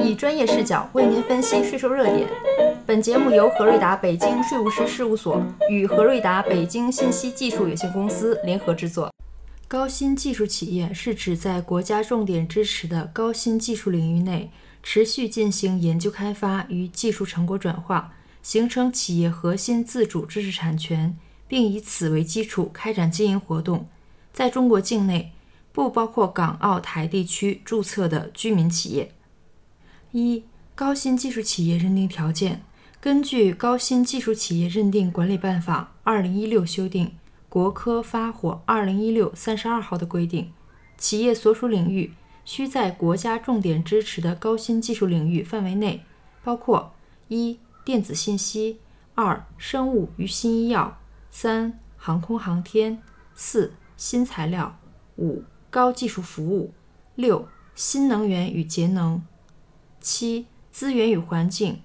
以专业视角为您分析税收热点。本节目由何瑞达北京税务师事务所与何瑞达北京信息技术有限公司联合制作。高新技术企业是指在国家重点支持的高新技术领域内，持续进行研究开发与技术成果转化，形成企业核心自主知识产权，并以此为基础开展经营活动。在中国境内，不包括港澳台地区注册的居民企业。一、高新技术企业认定条件。根据《高新技术企业认定管理办法（二零一六）》修订。国科发火二零一六三十二号的规定，企业所属领域需在国家重点支持的高新技术领域范围内，包括一、电子信息；二、生物与新医药；三、航空航天；四、新材料；五、高技术服务；六、新能源与节能；七、资源与环境；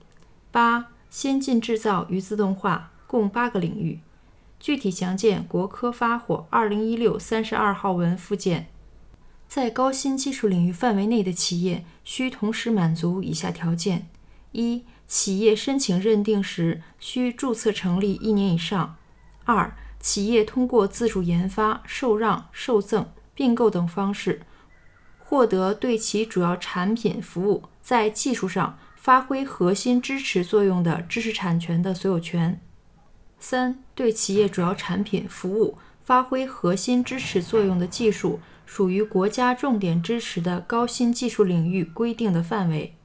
八、先进制造与自动化，共八个领域。具体详见国科发火二零一六三十二号文附件。在高新技术领域范围内的企业，需同时满足以下条件：一、企业申请认定时需注册成立一年以上；二、企业通过自主研发、受让、受赠、并购等方式，获得对其主要产品、服务在技术上发挥核心支持作用的知识产权的所有权。三、对企业主要产品、服务发挥核心支持作用的技术，属于国家重点支持的高新技术领域规定的范围。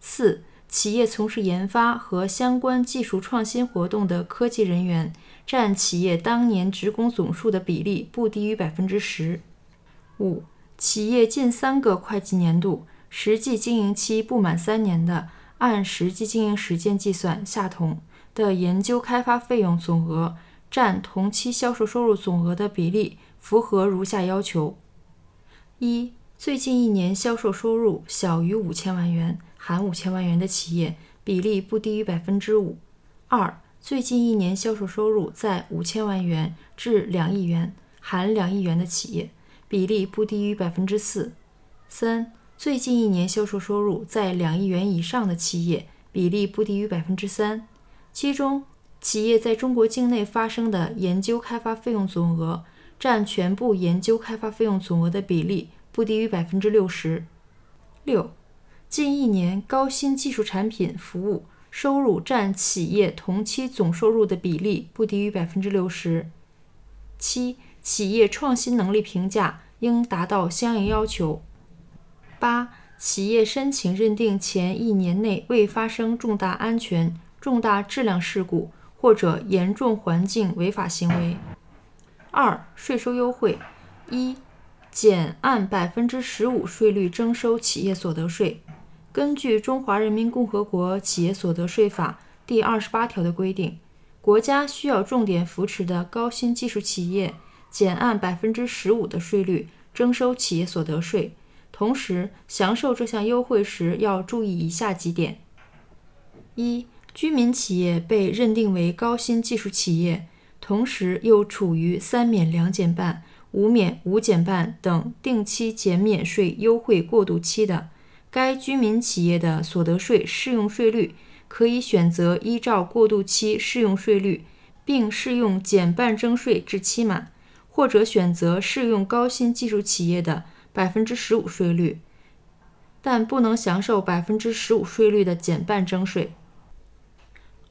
四、企业从事研发和相关技术创新活动的科技人员占企业当年职工总数的比例不低于百分之十。五、企业近三个会计年度实际经营期不满三年的，按实际经营时间计算下同。的研究开发费用总额占同期销售收入总额的比例符合如下要求：一、最近一年销售收入小于五千万元（含五千万元）的企业，比例不低于百分之五；二、最近一年销售收入在五千万元至两亿元（含两亿元）的企业，比例不低于百分之四；三、最近一年销售收入在两亿元以上的企业，比例不低于百分之三。其中，企业在中国境内发生的研究开发费用总额占全部研究开发费用总额的比例不低于百分之六十六。近一年高新技术产品服务收入占企业同期总收入的比例不低于百分之六十七。企业创新能力评价应达到相应要求。八、企业申请认定前一年内未发生重大安全。重大质量事故或者严重环境违法行为。二、税收优惠：一、减按百分之十五税率征收企业所得税。根据《中华人民共和国企业所得税法》第二十八条的规定，国家需要重点扶持的高新技术企业，减按百分之十五的税率征收企业所得税。同时，享受这项优惠时要注意以下几点：一、居民企业被认定为高新技术企业，同时又处于三免两减半、五免五减半等定期减免税优惠过渡期的，该居民企业的所得税适用税率可以选择依照过渡期适用税率，并适用减半征税至期满，或者选择适用高新技术企业的百分之十五税率，但不能享受百分之十五税率的减半征税。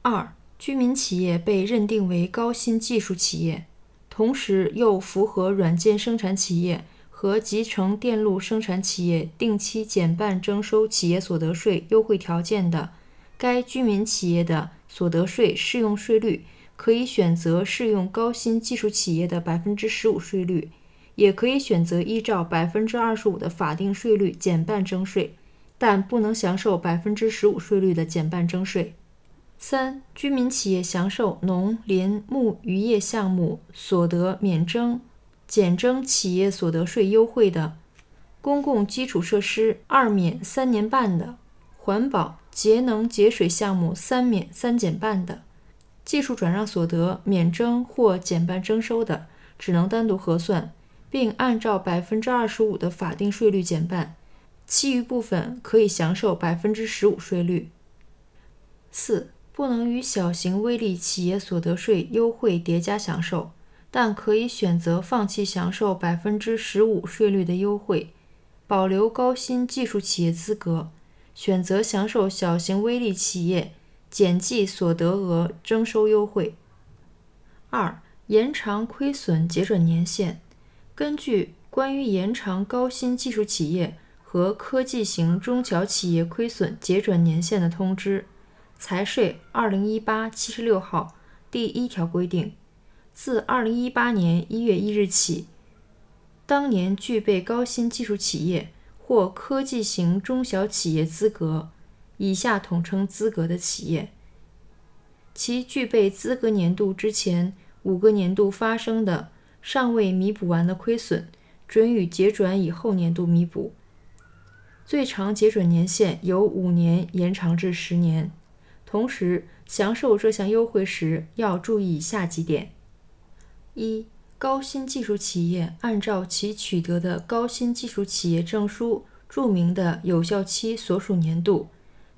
二、居民企业被认定为高新技术企业，同时又符合软件生产企业和集成电路生产企业定期减半征收企业所得税优惠条件的，该居民企业的所得税适用税率可以选择适用高新技术企业的百分之十五税率，也可以选择依照百分之二十五的法定税率减半征税，但不能享受百分之十五税率的减半征税。三、居民企业享受农林牧渔业项目所得免征、减征企业所得税优惠的，公共基础设施二免三年半的，环保节能节水项目三免三减半的，技术转让所得免征或减半征收的，只能单独核算，并按照百分之二十五的法定税率减半。其余部分可以享受百分之十五税率。四、不能与小型微利企业所得税优惠叠加享受，但可以选择放弃享受百分之十五税率的优惠，保留高新技术企业资格，选择享受小型微利企业减计所得额征收优惠。二、延长亏损结转年限，根据关于延长高新技术企业和科技型中小企业亏损结转年限的通知（财税二零一八七十六号）第一条规定，自二零一八年一月一日起，当年具备高新技术企业或科技型中小企业资格（以下统称资格）的企业，其具备资格年度之前五个年度发生的尚未弥补完的亏损，准予结转以后年度弥补。最长结转年限由五年延长至十年。同时，享受这项优惠时要注意以下几点：一、高新技术企业按照其取得的高新技术企业证书注明的有效期所属年度，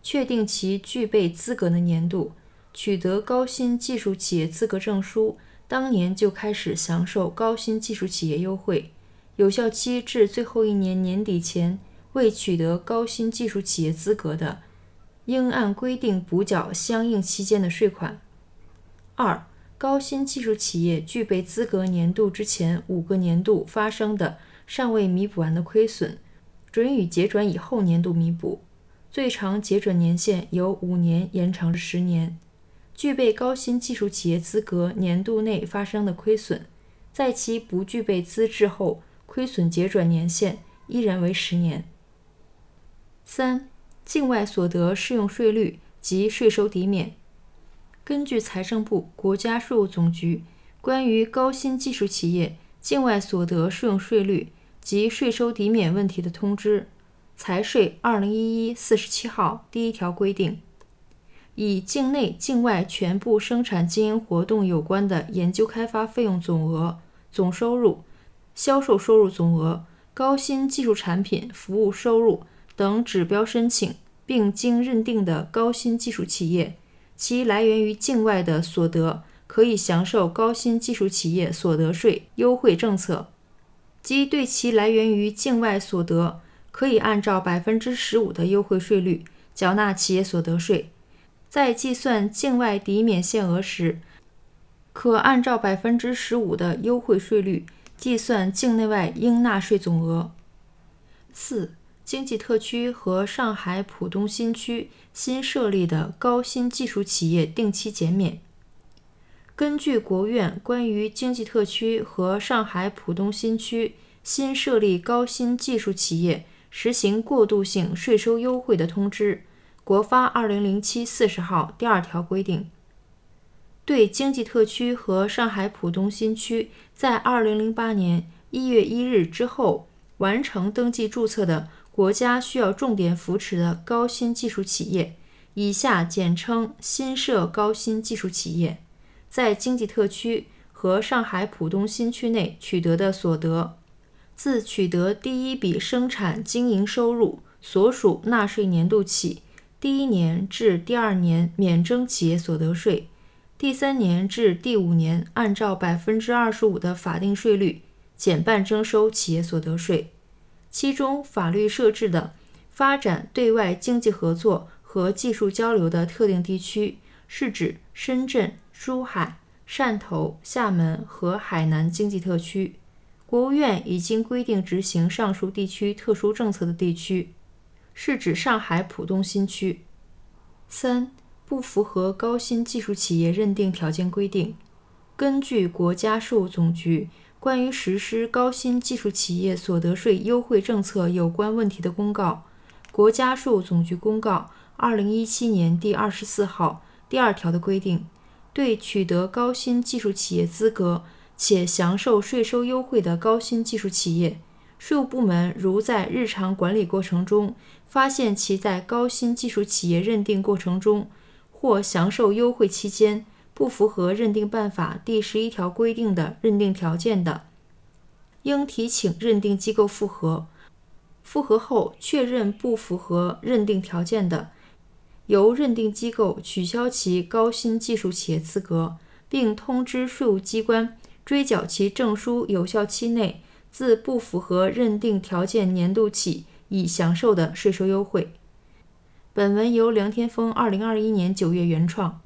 确定其具备资格的年度，取得高新技术企业资格证书当年就开始享受高新技术企业优惠，有效期至最后一年年底前。未取得高新技术企业资格的，应按规定补缴相应期间的税款。二、高新技术企业具备资格年度之前五个年度发生的尚未弥补完的亏损，准予结转以后年度弥补，最长结转年限由五年延长至十年。具备高新技术企业资格年度内发生的亏损，在其不具备资质后，亏损结转年限依然为十年。三、境外所得适用税率及税收抵免。根据财政部、国家税务总局关于高新技术企业境外所得适用税率及税收抵免问题的通知（财税二零一一四十七号）第一条规定，以境内、境外全部生产经营活动有关的研究开发费用总额、总收入、销售收入总额、高新技术产品服务收入。等指标申请并经认定的高新技术企业，其来源于境外的所得可以享受高新技术企业所得税优惠政策，即对其来源于境外所得可以按照百分之十五的优惠税率缴纳企业所得税，在计算境外抵免限额时，可按照百分之十五的优惠税率计算境内外应纳税总额。四。经济特区和上海浦东新区新设立的高新技术企业定期减免。根据国务院关于经济特区和上海浦东新区新设立高新技术企业实行过渡性税收优惠的通知（国发二零零七四十号）第二条规定，对经济特区和上海浦东新区在二零零八年一月一日之后完成登记注册的。国家需要重点扶持的高新技术企业（以下简称新设高新技术企业），在经济特区和上海浦东新区内取得的所得，自取得第一笔生产经营收入所属纳税年度起，第一年至第二年免征企业所得税，第三年至第五年按照百分之二十五的法定税率减半征收企业所得税。其中，法律设置的发展对外经济合作和技术交流的特定地区，是指深圳、珠海、汕头、厦门和海南经济特区。国务院已经规定执行上述地区特殊政策的地区，是指上海浦东新区。三、不符合高新技术企业认定条件规定，根据国家税务总局。关于实施高新技术企业所得税优惠政策有关问题的公告（国家税务总局公告二零一七年第二十四号）第二条的规定，对取得高新技术企业资格且享受税收优惠的高新技术企业，税务部门如在日常管理过程中发现其在高新技术企业认定过程中或享受优惠期间，不符合认定办法第十一条规定的认定条件的，应提请认定机构复核，复核后确认不符合认定条件的，由认定机构取消其高新技术企业资格，并通知税务机关追缴其证书有效期内自不符合认定条件年度起已享受的税收优惠。本文由梁天峰二零二一年九月原创。